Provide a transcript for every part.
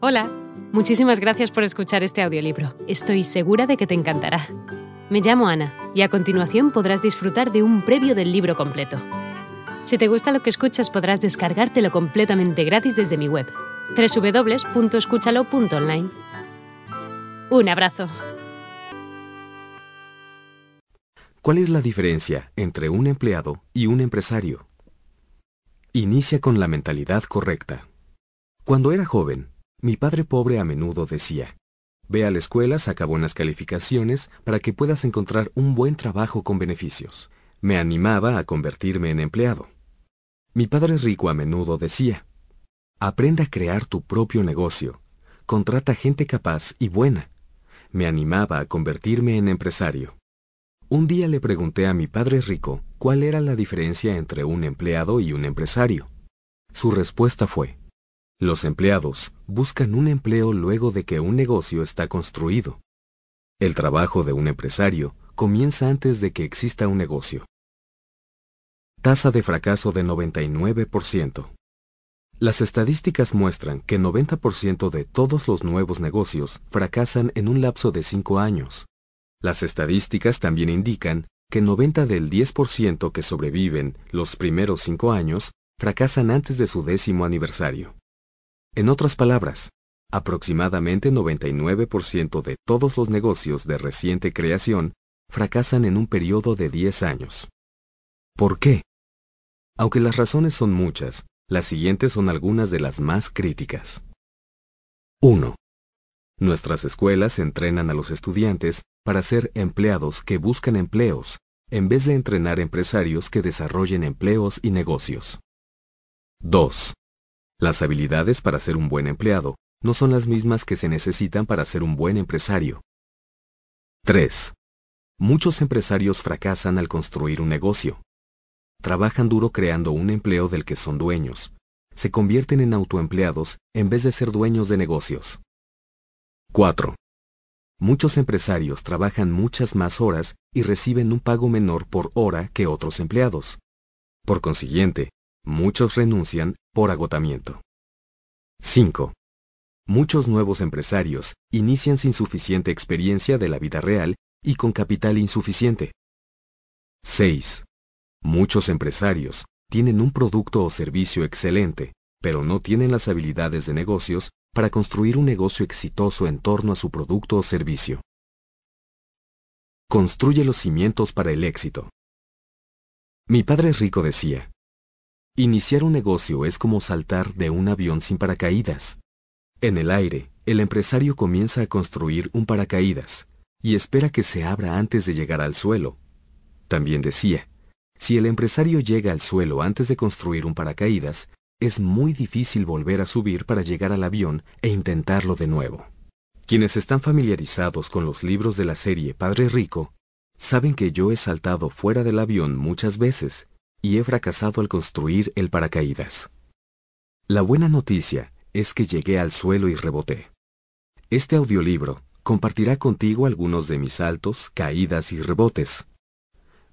Hola, muchísimas gracias por escuchar este audiolibro. Estoy segura de que te encantará. Me llamo Ana y a continuación podrás disfrutar de un previo del libro completo. Si te gusta lo que escuchas podrás descargártelo completamente gratis desde mi web, www.escúchalo.online. Un abrazo. ¿Cuál es la diferencia entre un empleado y un empresario? Inicia con la mentalidad correcta. Cuando era joven, mi padre pobre a menudo decía, Ve a la escuela, saca buenas calificaciones para que puedas encontrar un buen trabajo con beneficios. Me animaba a convertirme en empleado. Mi padre rico a menudo decía, Aprende a crear tu propio negocio. Contrata gente capaz y buena. Me animaba a convertirme en empresario. Un día le pregunté a mi padre rico cuál era la diferencia entre un empleado y un empresario. Su respuesta fue, los empleados buscan un empleo luego de que un negocio está construido. El trabajo de un empresario comienza antes de que exista un negocio. Tasa de fracaso de 99%. Las estadísticas muestran que 90% de todos los nuevos negocios fracasan en un lapso de 5 años. Las estadísticas también indican que 90 del 10% que sobreviven los primeros 5 años fracasan antes de su décimo aniversario. En otras palabras, aproximadamente 99% de todos los negocios de reciente creación fracasan en un periodo de 10 años. ¿Por qué? Aunque las razones son muchas, las siguientes son algunas de las más críticas. 1. Nuestras escuelas entrenan a los estudiantes para ser empleados que buscan empleos, en vez de entrenar empresarios que desarrollen empleos y negocios. 2. Las habilidades para ser un buen empleado no son las mismas que se necesitan para ser un buen empresario. 3. Muchos empresarios fracasan al construir un negocio. Trabajan duro creando un empleo del que son dueños. Se convierten en autoempleados en vez de ser dueños de negocios. 4. Muchos empresarios trabajan muchas más horas y reciben un pago menor por hora que otros empleados. Por consiguiente, Muchos renuncian por agotamiento. 5. Muchos nuevos empresarios inician sin suficiente experiencia de la vida real y con capital insuficiente. 6. Muchos empresarios tienen un producto o servicio excelente, pero no tienen las habilidades de negocios para construir un negocio exitoso en torno a su producto o servicio. Construye los cimientos para el éxito. Mi padre rico decía, Iniciar un negocio es como saltar de un avión sin paracaídas. En el aire, el empresario comienza a construir un paracaídas y espera que se abra antes de llegar al suelo. También decía, si el empresario llega al suelo antes de construir un paracaídas, es muy difícil volver a subir para llegar al avión e intentarlo de nuevo. Quienes están familiarizados con los libros de la serie Padre Rico, saben que yo he saltado fuera del avión muchas veces y he fracasado al construir el paracaídas. La buena noticia es que llegué al suelo y reboté. Este audiolibro compartirá contigo algunos de mis saltos, caídas y rebotes.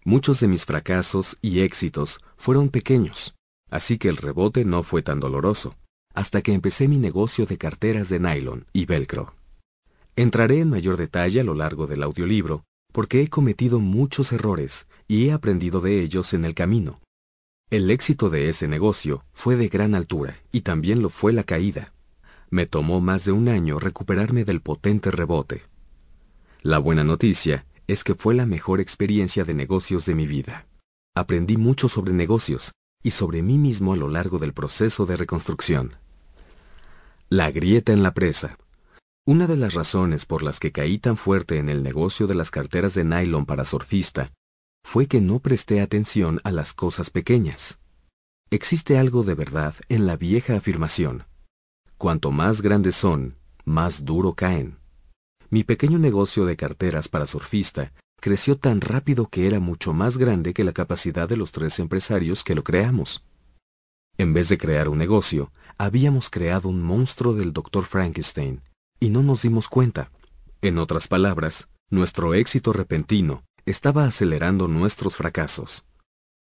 Muchos de mis fracasos y éxitos fueron pequeños, así que el rebote no fue tan doloroso, hasta que empecé mi negocio de carteras de nylon y velcro. Entraré en mayor detalle a lo largo del audiolibro, porque he cometido muchos errores y he aprendido de ellos en el camino. El éxito de ese negocio fue de gran altura y también lo fue la caída. Me tomó más de un año recuperarme del potente rebote. La buena noticia es que fue la mejor experiencia de negocios de mi vida. Aprendí mucho sobre negocios y sobre mí mismo a lo largo del proceso de reconstrucción. La grieta en la presa. Una de las razones por las que caí tan fuerte en el negocio de las carteras de nylon para surfista fue que no presté atención a las cosas pequeñas. Existe algo de verdad en la vieja afirmación. Cuanto más grandes son, más duro caen. Mi pequeño negocio de carteras para surfista creció tan rápido que era mucho más grande que la capacidad de los tres empresarios que lo creamos. En vez de crear un negocio, habíamos creado un monstruo del Dr. Frankenstein, y no nos dimos cuenta. En otras palabras, nuestro éxito repentino estaba acelerando nuestros fracasos.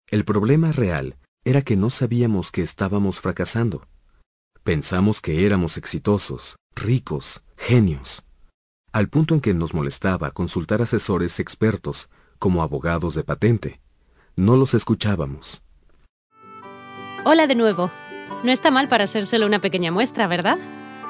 El problema real era que no sabíamos que estábamos fracasando. Pensamos que éramos exitosos, ricos, genios, al punto en que nos molestaba consultar asesores expertos como abogados de patente. No los escuchábamos. Hola de nuevo. No está mal para solo una pequeña muestra, ¿verdad?